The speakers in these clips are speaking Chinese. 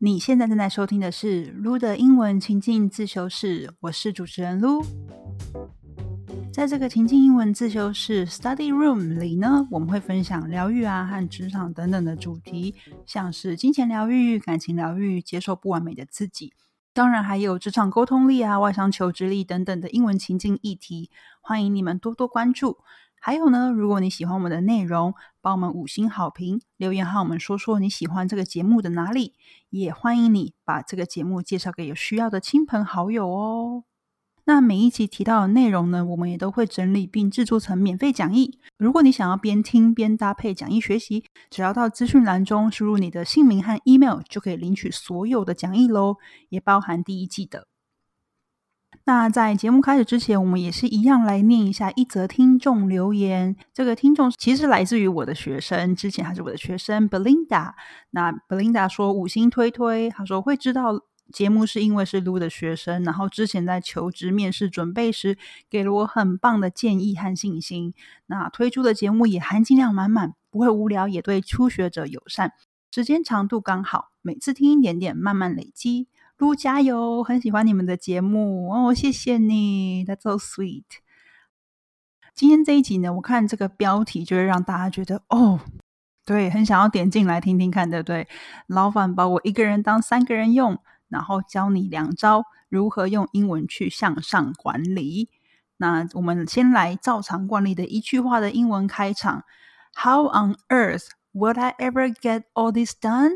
你现在正在收听的是撸的英文情境自修室，我是主持人撸。在这个情境英文自修室 （Study Room） 里呢，我们会分享疗愈啊和职场等等的主题，像是金钱疗愈、感情疗愈、接受不完美的自己，当然还有职场沟通力啊、外商求职力等等的英文情境议题，欢迎你们多多关注。还有呢，如果你喜欢我们的内容，帮我们五星好评，留言和我们说说你喜欢这个节目的哪里，也欢迎你把这个节目介绍给有需要的亲朋好友哦。那每一集提到的内容呢，我们也都会整理并制作成免费讲义。如果你想要边听边搭配讲义学习，只要到资讯栏中输入你的姓名和 email，就可以领取所有的讲义喽，也包含第一季的。那在节目开始之前，我们也是一样来念一下一则听众留言。这个听众其实来自于我的学生，之前还是我的学生 Belinda。那 Belinda 说五星推推，他说会知道节目是因为是 Lu 的学生，然后之前在求职面试准备时给了我很棒的建议和信心。那推出的节目也含金量满满，不会无聊，也对初学者友善，时间长度刚好，每次听一点点，慢慢累积。撸加油！很喜欢你们的节目哦，谢谢你，That's so sweet。今天这一集呢，我看这个标题就会让大家觉得哦，对，很想要点进来听听看，对不对？老板把我一个人当三个人用，然后教你两招如何用英文去向上管理。那我们先来照常惯例的一句话的英文开场：How on earth would I ever get all this done？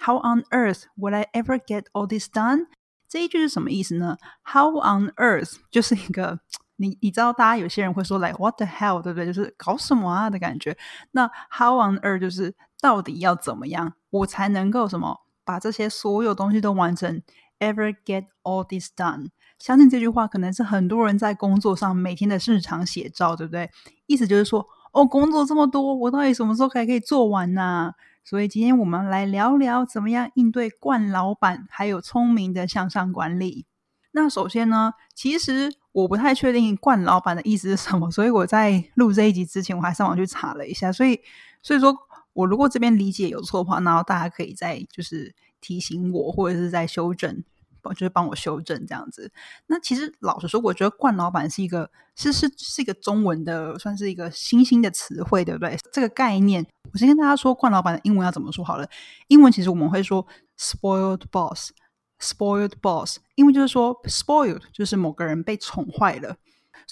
How on earth would I ever get all this done？这一句是什么意思呢？How on earth 就是一个你你知道，大家有些人会说来 What the hell，对不对？就是搞什么啊的感觉。那 How on earth 就是到底要怎么样，我才能够什么把这些所有东西都完成？Ever get all this done？相信这句话可能是很多人在工作上每天的日常写照，对不对？意思就是说，哦，工作这么多，我到底什么时候才可以做完呢？所以今天我们来聊聊怎么样应对惯老板，还有聪明的向上管理。那首先呢，其实我不太确定冠老板的意思是什么，所以我在录这一集之前，我还上网去查了一下。所以，所以说我如果这边理解有错的话，然后大家可以再就是提醒我，或者是在修正。就是帮我修正这样子。那其实老实说，我觉得“冠老板”是一个是是是一个中文的，算是一个新兴的词汇，对不对？这个概念，我先跟大家说，“冠老板”的英文要怎么说好了。英文其实我们会说 “spoiled boss”，“spoiled boss”，因为就是说 “spoiled” 就是某个人被宠坏了。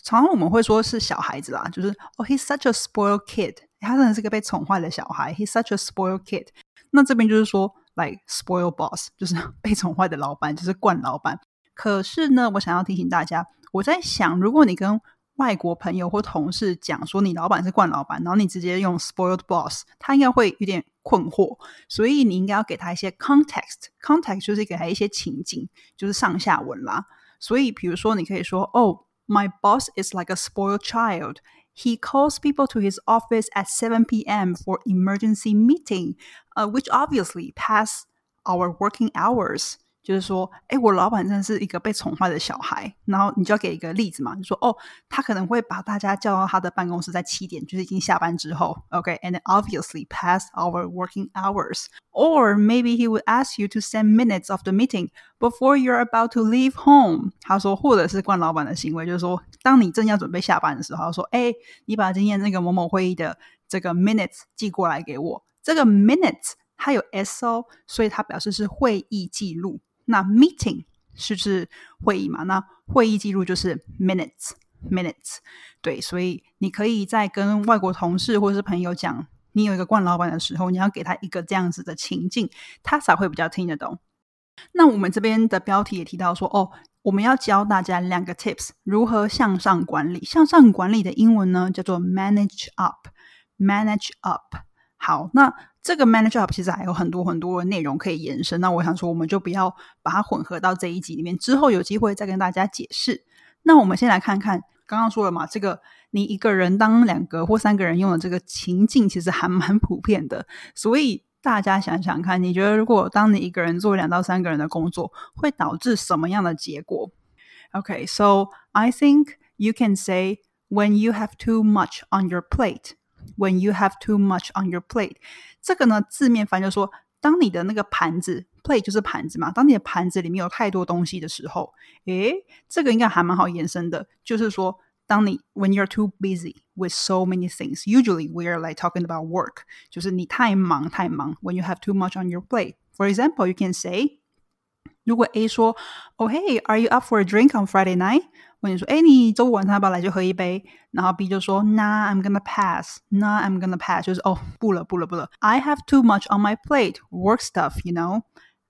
常常我们会说是小孩子啦，就是“哦，he's such a spoiled kid”，他真的是个被宠坏的小孩，“he's such a spoiled kid”。那这边就是说。Like spoil boss，就是 被宠坏的老板，就是惯老板。可是呢，我想要提醒大家，我在想，如果你跟外国朋友或同事讲说你老板是惯老板，然后你直接用 spoiled boss，他应该会有点困惑。所以你应该要给他一些 context，context 就是给他一些情景，就是上下文啦。所以比如说，你可以说，Oh, my boss is like a spoiled child. He calls people to his office at 7 p.m. for emergency meeting, uh, which obviously pass our working hours. 就是说，哎，我老板真的是一个被宠坏的小孩。然后你就要给一个例子嘛，你说，哦，他可能会把大家叫到他的办公室在七点，就是已经下班之后，OK，and obviously past our working hours. Or maybe he would ask you to send minutes of the meeting before you're about to leave home. 他说，或者是惯老板的行为，就是说，当你正要准备下班的时候，说，哎，你把今天那个某某会议的这个 minutes 寄过来给我。这个 minutes 它有 s o，所以它表示是会议记录。那 meeting 是是会议嘛？那会议记录就是 minutes minutes。对，所以你可以在跟外国同事或者是朋友讲你有一个惯老板的时候，你要给他一个这样子的情境，他才会比较听得懂。那我们这边的标题也提到说，哦，我们要教大家两个 tips，如何向上管理。向上管理的英文呢，叫做 manage up，manage up。好，那这个 manage up 其实还有很多很多内容可以延伸。那我想说，我们就不要把它混合到这一集里面，之后有机会再跟大家解释。那我们先来看看，刚刚说了嘛，这个你一个人当两个或三个人用的这个情境，其实还蛮普遍的。所以大家想想看，你觉得如果当你一个人做两到三个人的工作，会导致什么样的结果？OK，so I think you can say when you have too much on your plate。When you have too much on your plate，这个呢字面翻就说，当你的那个盘子 plate 就是盘子嘛。当你的盘子里面有太多东西的时候，诶，这个应该还蛮好延伸的，就是说，当你 when you're too busy with so many things, usually we are like talking about work，就是你太忙太忙。When you have too much on your plate, for example, you can say，如果 A 说，Oh hey, are you up for a drink on Friday night？ 问你说，哎，你周五晚上要不要来就喝一杯？然后 B 就说，Nah, I'm gonna pass. Nah, I'm gonna pass. 就是哦，不了，不了，不了。I have too much on my plate, work stuff, you know.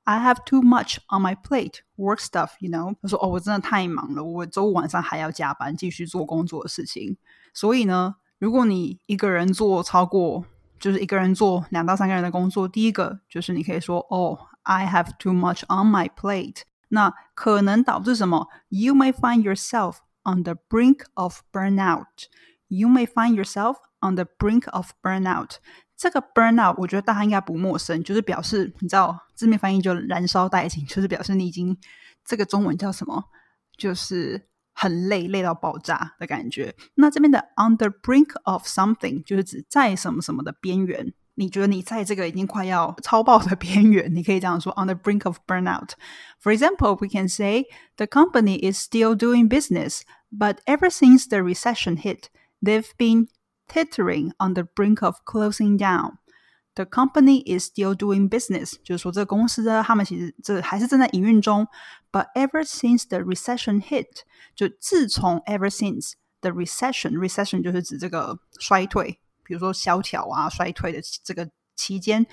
I have too much on my plate, work stuff, you know. 他说，哦，我真的太忙了，我周五晚上还要加班，继续做工作的事情。所以呢，如果你一个人做超过，就是一个人做两到三个人的工作，第一个就是你可以说，哦，I have too much on my plate。那可能导致什么？You may find yourself on the brink of burnout. You may find yourself on the brink of burnout. 这个 burnout 我觉得大家应该不陌生，就是表示你知道字面翻译就燃烧殆尽，就是表示你已经这个中文叫什么？就是很累，累到爆炸的感觉。那这边的 on the brink of something 就是指在什么什么的边缘。你觉得你在这个已经快要超爆的边缘，你可以这样说：on the brink of burnout. For example, we can say the company is still doing business, but ever since the recession hit, they've been teetering on the brink of closing down. The company is still doing business，就是说这个公司呢，他们其实这还是正在营运中。But ever since the recession hit，就自从 ever since the recession，recession 就是指这个衰退。 比如说萧条啊、衰退的这个期间，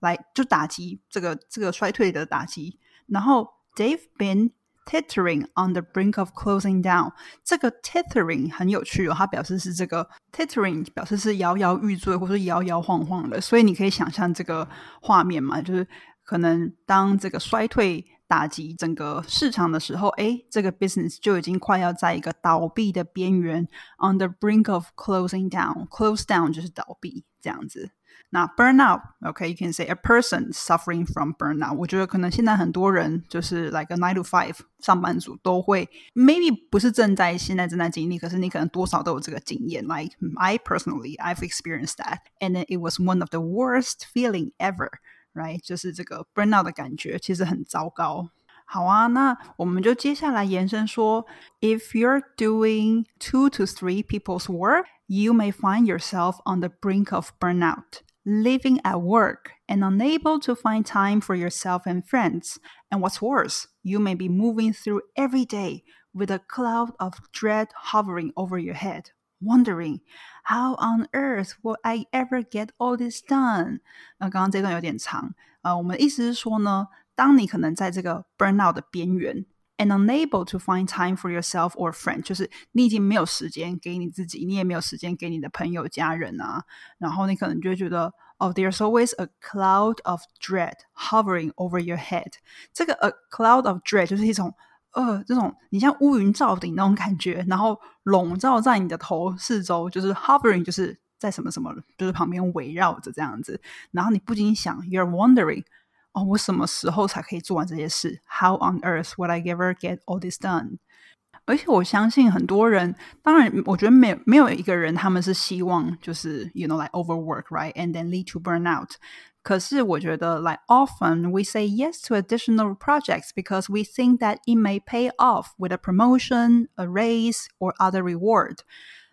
来就打击这个这个衰退的打击。然后 they've been tettering on the brink of closing down。这个 teetering 很有趣哦，它表示是这个 teetering 表示是摇摇欲坠，或者摇摇晃晃的。所以你可以想象这个画面嘛，就是可能当这个衰退。打击整个市场的时候，哎，这个 business 就已经快要在一个倒闭的边缘，on the brink of closing down。close down 就是倒闭这样子。那 burnout，OK，you can say a person suffering from burnout。我觉得可能现在很多人就是来个 nine to five 上班族都会，maybe 不是正在现在正在经历，可是你可能多少都有这个经验。Like I personally, I've experienced that, and it was one of the worst feeling ever. right？就是这个 burnout 的感觉，其实很糟糕。好啊，那我们就接下来延伸说，If you're doing two to three people's work, you may find yourself on the brink of burnout, living at work and unable to find time for yourself and friends. And what's worse, you may be moving through every day with a cloud of dread hovering over your head wondering how on earth will I ever get all this done？那刚刚这段有点长，呃，我们的意思是说呢，当你可能在这个 burnout 的边缘，and unable to find time for yourself or friend，就是你已经没有时间给你自己，你也没有时间给你的朋友、家人啊，然后你可能就会觉得。Oh, there's always a cloud of dread hovering over your head。这个 a cloud of dread 就是一种 呃，这种你像乌云罩顶那种感觉，然后笼罩在你的头四周，就是 hovering，就是在什么什么，就是旁边围绕着这样子。然后你不禁想，you're wondering，哦，我什么时候才可以做完这些事？How on earth would I ever get all this done？而且我相信很多人，当然，我觉得没没有一个人他们是希望就是 you know like overwork right and then lead to burnout。可是我觉得，like often we say yes to additional projects because we think that it may pay off with a promotion, a raise, or other reward.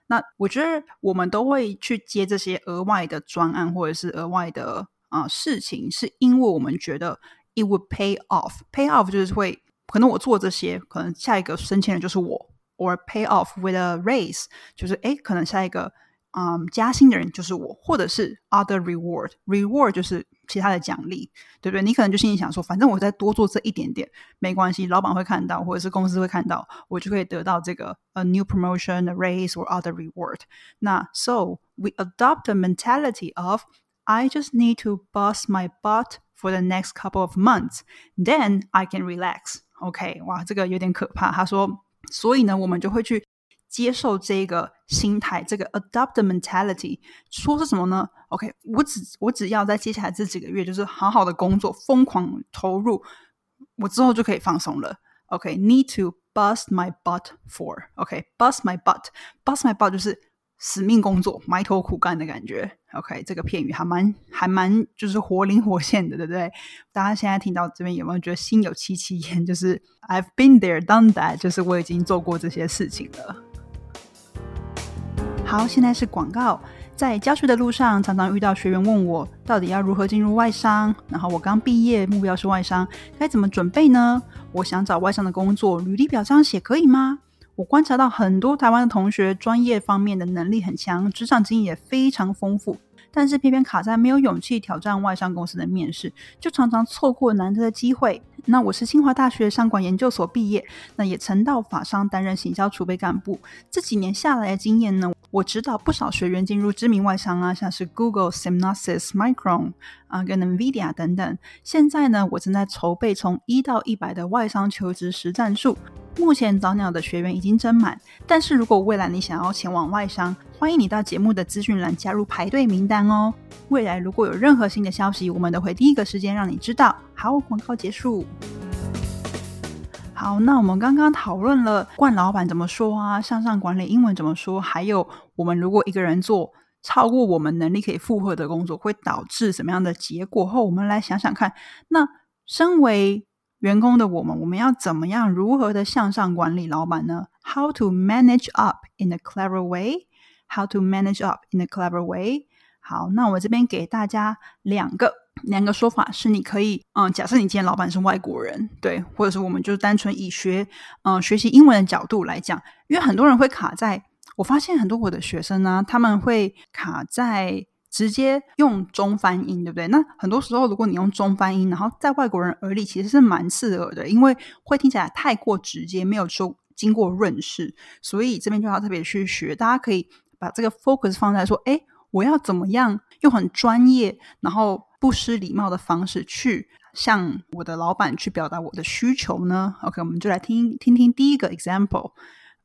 那我觉得我们都会去接这些额外的专案或者是额外的啊、呃、事情，是因为我们觉得 it would pay off. Pay off 就是会 可能我做这些，可能下一个升迁的就是我，or pay off with a raise，就是诶，可能下一个。嗯，加薪的人就是我，或者是 other reward，reward 就是其他的奖励，对不对？你可能就心里想说，反正我再多做这一点点没关系，老板会看到，或者是公司会看到，我就可以得到这个 a new promotion, a raise or other reward。那 so we adopt a mentality of I just need to bust my butt for the next couple of months, then I can relax. OK，哇，这个有点可怕。他说，所以呢，我们就会去。接受这个心态，这个 adopt mentality，说是什么呢？OK，我只我只要在接下来这几个月，就是好好的工作，疯狂投入，我之后就可以放松了。OK，need to bust my butt for OK，bust my butt，bust my butt 就是死命工作、埋头苦干的感觉。OK，这个片语还蛮还蛮就是活灵活现的，对不对？大家现在听到这边有没有觉得心有戚戚焉？就是 I've been there, done that，就是我已经做过这些事情了。好，现在是广告。在教学的路上，常常遇到学员问我，到底要如何进入外商？然后我刚毕业，目标是外商，该怎么准备呢？我想找外商的工作，履历表这样写可以吗？我观察到很多台湾的同学，专业方面的能力很强，职场经验也非常丰富，但是偏偏卡在没有勇气挑战外商公司的面试，就常常错过难得的机会。那我是清华大学商管研究所毕业，那也曾到法商担任行销储备干部。这几年下来的经验呢，我指导不少学员进入知名外商啊，像是 Google、s y m n o s i s Micron 啊，跟 Nvidia 等等。现在呢，我正在筹备从一到一百的外商求职实战术。目前早鸟的学员已经增满，但是如果未来你想要前往外商，欢迎你到节目的资讯栏加入排队名单哦。未来如果有任何新的消息，我们都会第一个时间让你知道。好，广告结束。好，那我们刚刚讨论了冠老板怎么说啊，向上管理英文怎么说，还有我们如果一个人做超过我们能力可以负荷的工作，会导致什么样的结果？后我们来想想看，那身为员工的我们，我们要怎么样如何的向上管理老板呢？How to manage up in a clever way? How to manage up in a clever way? 好，那我这边给大家两个两个说法，是你可以嗯，假设你今天老板是外国人，对，或者是我们就单纯以学嗯学习英文的角度来讲，因为很多人会卡在，我发现很多我的学生呢，他们会卡在。直接用中翻音，对不对？那很多时候，如果你用中翻音，然后在外国人耳里其实是蛮刺耳的，因为会听起来太过直接，没有说经过润饰。所以这边就要特别去学，大家可以把这个 focus 放在说：哎，我要怎么样用很专业，然后不失礼貌的方式去向我的老板去表达我的需求呢？OK，我们就来听听听第一个 example。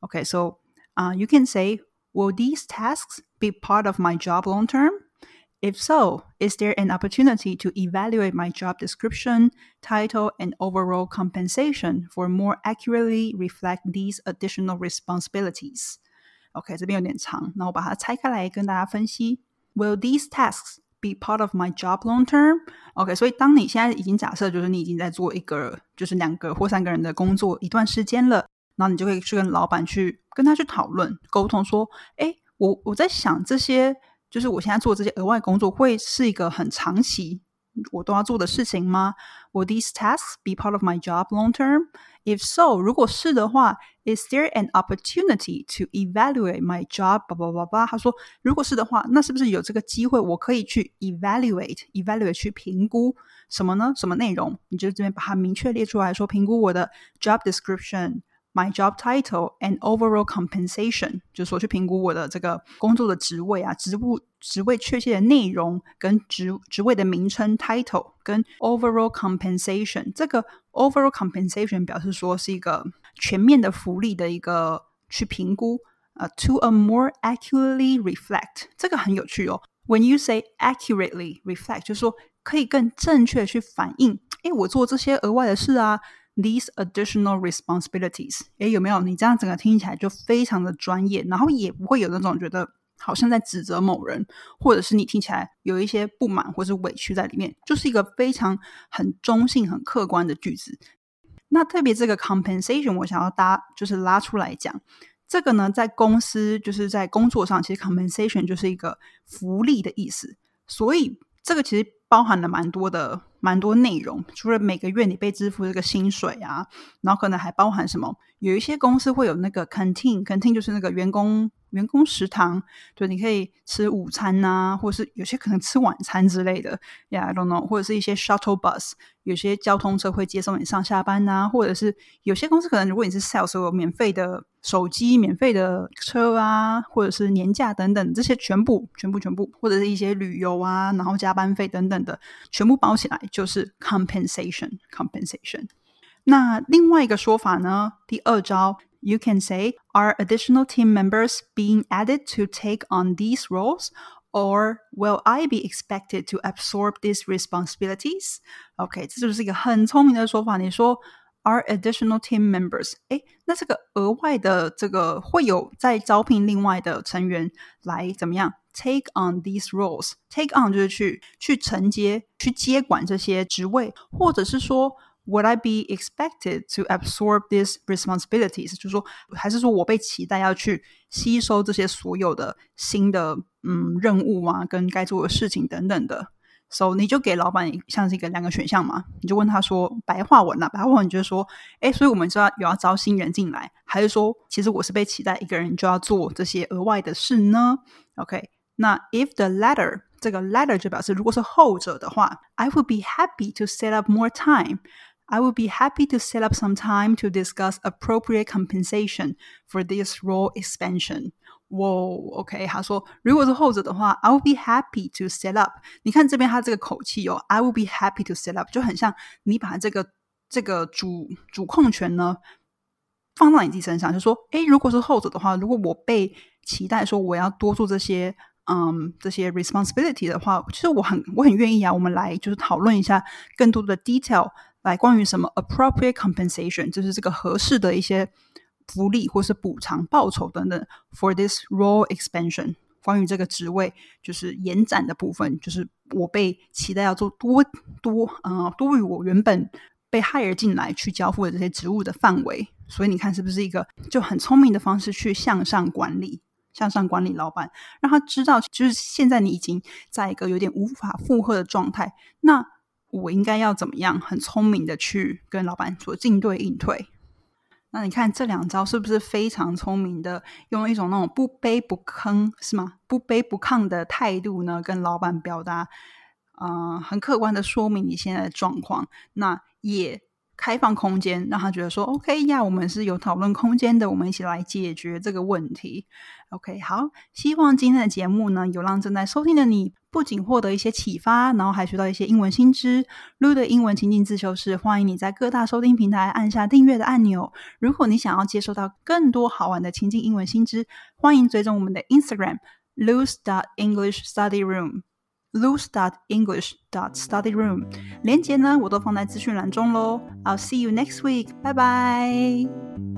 OK，so 啊，you can say，Will these tasks be part of my job long-term？term？If so, is there an opportunity to evaluate my job description, title, and overall compensation for more accurately reflect these additional responsibilities? OK，这边有点长，那我把它拆开来跟大家分析。Will these tasks be part of my job long term? OK，所以当你现在已经假设就是你已经在做一个就是两个或三个人的工作一段时间了，然后你就可以去跟老板去跟他去讨论沟通说，哎，我我在想这些。 就是我现在做这些额外工作，会是一个很长期我都要做的事情吗？Will these tasks be part of my job long term? If so，如果是的话，Is there an opportunity to evaluate my job？叭叭叭叭，他说，如果是的话，那是不是有这个机会，我可以去 evaluate，evaluate 去评估什么呢？什么内容？你就这边把它明确列出来说，评估我的 job description。My job title and overall compensation，就是说去评估我的这个工作的职位啊，职务职位确切的内容跟职职位的名称 title 跟 overall compensation。这个 overall compensation 表示说是一个全面的福利的一个去评估。呃，to a more accurately reflect，这个很有趣哦。When you say accurately reflect，就是说可以更正确去反映，诶，我做这些额外的事啊。These additional responsibilities，诶，有没有？你这样整个听起来就非常的专业，然后也不会有那种觉得好像在指责某人，或者是你听起来有一些不满或是委屈在里面，就是一个非常很中性、很客观的句子。那特别这个 compensation，我想要搭就是拉出来讲，这个呢，在公司就是在工作上，其实 compensation 就是一个福利的意思，所以这个其实包含了蛮多的。蛮多内容，除了每个月你被支付这个薪水啊，然后可能还包含什么？有一些公司会有那个 canteen，canteen 就是那个员工。员工食堂，对，你可以吃午餐呐，或者是有些可能吃晚餐之类的，Yeah，I don't know，或者是一些 shuttle bus，有些交通车会接送你上下班呐，或者是有些公司可能如果你是 sales，有免费的手机、免费的车啊，或者是年假等等，这些全部、全部、全部，或者是一些旅游啊，然后加班费等等的，全部包起来就是 compensation，compensation。那另外一个说法呢，第二招。You can say, Are additional team members being added to take on these roles? Or will I be expected to absorb these responsibilities? OK，这就是一个很聪明的说法。你说 are additional team members。诶，那这个额外的这个会有在招聘另外的成员来怎么样 take on these roles？take on 就是去去承接、去接管这些职位，或者是说。 Would I be expected to absorb these responsibilities？就是说，还是说我被期待要去吸收这些所有的新的嗯任务啊，跟该做的事情等等的。So 你就给老板像是一个两个选项嘛，你就问他说白话文啊，白话文就是说，哎，所以我们就要有要招新人进来，还是说其实我是被期待一个人就要做这些额外的事呢？OK，那 if the latter，这个 latter 就表示如果是后者的话，I would be happy to set up more time。I would be happy to set up some time to discuss appropriate compensation for this role expansion. 哇，OK，他说，如果是后者的话，I would be happy to set up。你看这边他这个口气哦，I would be happy to set up，就很像你把这个这个主主控权呢放到你自己身上，就说，诶，如果是后者的话，如果我被期待说我要多做这些，嗯，这些 responsibility 的话，其实我很我很愿意啊，我们来就是讨论一下更多的 detail。 来，关于什么 appropriate compensation，就是这个合适的一些福利或是补偿、报酬等等。For this role expansion，关于这个职位就是延展的部分，就是我被期待要做多多呃多于我原本被 hire 进来去交付的这些职务的范围。所以你看，是不是一个就很聪明的方式去向上管理、向上管理老板，让他知道，就是现在你已经在一个有点无法负荷的状态。那我应该要怎么样很聪明的去跟老板做进对应退？那你看这两招是不是非常聪明的？用一种那种不卑不吭是吗？不卑不亢的态度呢，跟老板表达，嗯，很客观的说明你现在的状况。那也。开放空间，让他觉得说 OK 呀，我们是有讨论空间的，我们一起来解决这个问题。OK，好，希望今天的节目呢，有让正在收听的你不仅获得一些启发，然后还学到一些英文新知。Lu 的英文情境自修室，欢迎你在各大收听平台按下订阅的按钮。如果你想要接收到更多好玩的情境英文新知，欢迎追踪我们的 Instagram Lu's dot English Study Room。lose.english.studyroom，连接呢我都放在资讯栏中喽。I'll see you next week，拜拜。